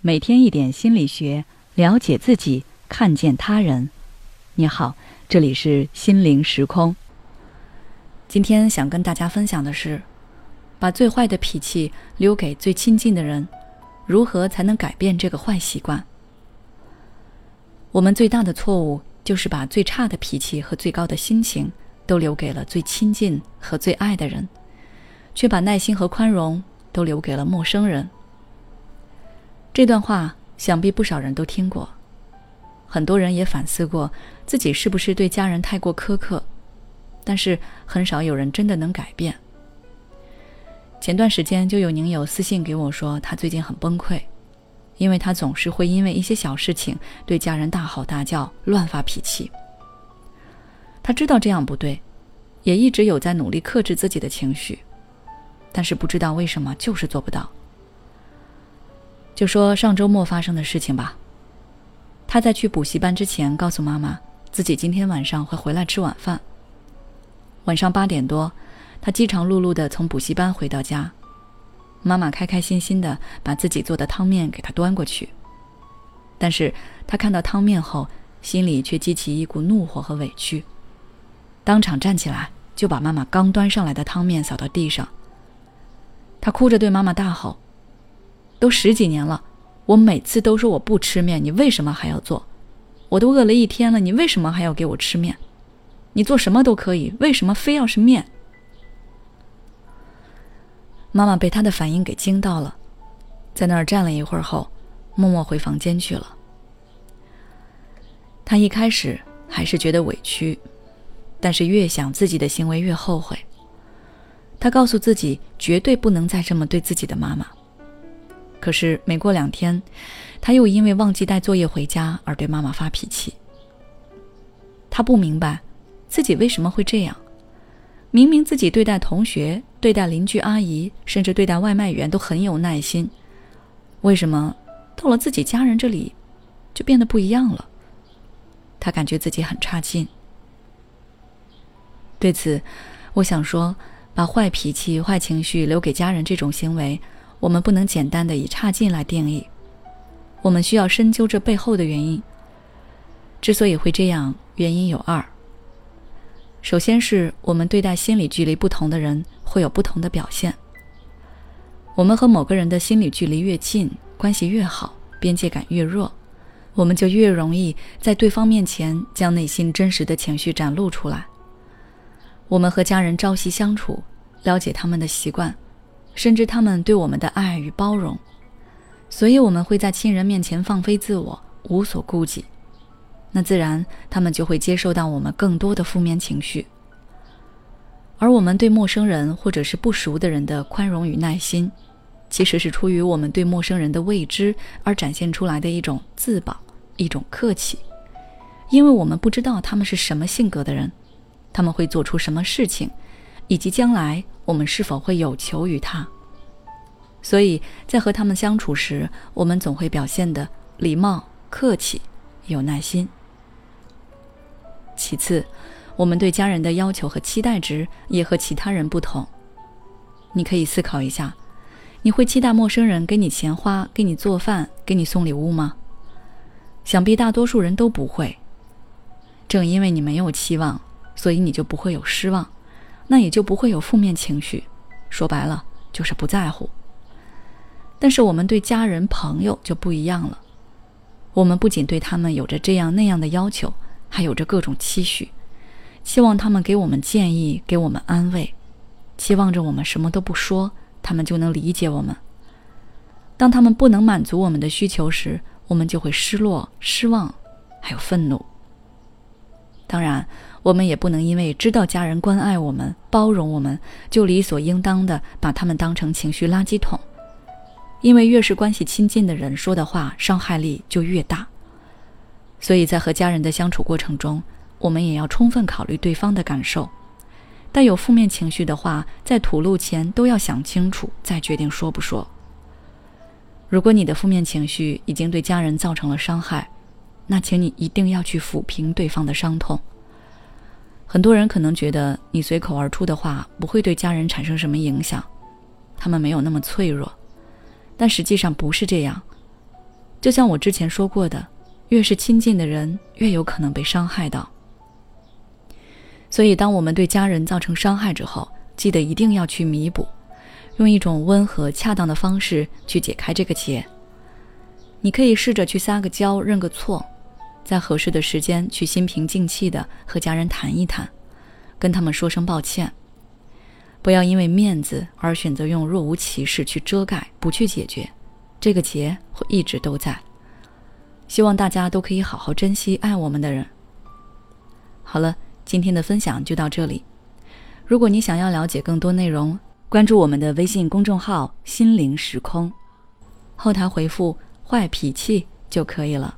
每天一点心理学，了解自己，看见他人。你好，这里是心灵时空。今天想跟大家分享的是，把最坏的脾气留给最亲近的人，如何才能改变这个坏习惯？我们最大的错误就是把最差的脾气和最高的心情都留给了最亲近和最爱的人，却把耐心和宽容都留给了陌生人。这段话想必不少人都听过，很多人也反思过自己是不是对家人太过苛刻，但是很少有人真的能改变。前段时间就有宁友私信给我说，他最近很崩溃，因为他总是会因为一些小事情对家人大吼大叫、乱发脾气。他知道这样不对，也一直有在努力克制自己的情绪，但是不知道为什么就是做不到。就说上周末发生的事情吧。他在去补习班之前，告诉妈妈自己今天晚上会回来吃晚饭。晚上八点多，他饥肠辘辘的从补习班回到家，妈妈开开心心的把自己做的汤面给他端过去。但是他看到汤面后，心里却激起一股怒火和委屈，当场站起来就把妈妈刚端上来的汤面扫到地上。他哭着对妈妈大吼。都十几年了，我每次都说我不吃面，你为什么还要做？我都饿了一天了，你为什么还要给我吃面？你做什么都可以，为什么非要是面？妈妈被他的反应给惊到了，在那儿站了一会儿后，默默回房间去了。他一开始还是觉得委屈，但是越想自己的行为越后悔。他告诉自己，绝对不能再这么对自己的妈妈。可是没过两天，他又因为忘记带作业回家而对妈妈发脾气。他不明白自己为什么会这样，明明自己对待同学、对待邻居阿姨，甚至对待外卖员都很有耐心，为什么到了自己家人这里就变得不一样了？他感觉自己很差劲。对此，我想说，把坏脾气、坏情绪留给家人这种行为。我们不能简单的以差劲来定义，我们需要深究这背后的原因。之所以会这样，原因有二。首先是我们对待心理距离不同的人会有不同的表现。我们和某个人的心理距离越近，关系越好，边界感越弱，我们就越容易在对方面前将内心真实的情绪展露出来。我们和家人朝夕相处，了解他们的习惯。甚至他们对我们的爱与包容，所以我们会在亲人面前放飞自我，无所顾忌。那自然他们就会接受到我们更多的负面情绪。而我们对陌生人或者是不熟的人的宽容与耐心，其实是出于我们对陌生人的未知而展现出来的一种自保，一种客气。因为我们不知道他们是什么性格的人，他们会做出什么事情。以及将来我们是否会有求于他，所以在和他们相处时，我们总会表现的礼貌、客气、有耐心。其次，我们对家人的要求和期待值也和其他人不同。你可以思考一下，你会期待陌生人给你钱花、给你做饭、给你送礼物吗？想必大多数人都不会。正因为你没有期望，所以你就不会有失望。那也就不会有负面情绪，说白了就是不在乎。但是我们对家人朋友就不一样了，我们不仅对他们有着这样那样的要求，还有着各种期许，希望他们给我们建议，给我们安慰，期望着我们什么都不说，他们就能理解我们。当他们不能满足我们的需求时，我们就会失落、失望，还有愤怒。当然。我们也不能因为知道家人关爱我们、包容我们，就理所应当的把他们当成情绪垃圾桶。因为越是关系亲近的人说的话，伤害力就越大。所以在和家人的相处过程中，我们也要充分考虑对方的感受。带有负面情绪的话，在吐露前都要想清楚，再决定说不说。如果你的负面情绪已经对家人造成了伤害，那请你一定要去抚平对方的伤痛。很多人可能觉得你随口而出的话不会对家人产生什么影响，他们没有那么脆弱，但实际上不是这样。就像我之前说过的，越是亲近的人，越有可能被伤害到。所以，当我们对家人造成伤害之后，记得一定要去弥补，用一种温和恰当的方式去解开这个结。你可以试着去撒个娇，认个错，在合适的时间去心平静气静的和家人谈一谈，跟他们说声抱歉。不要因为面子而选择用若无其事去遮盖，不去解决，这个结会一直都在。希望大家都可以好好珍惜爱我们的人。好了，今天的分享就到这里。如果你想要了解更多内容，关注我们的微信公众号“心灵时空”，后台回复“坏脾气”就可以了。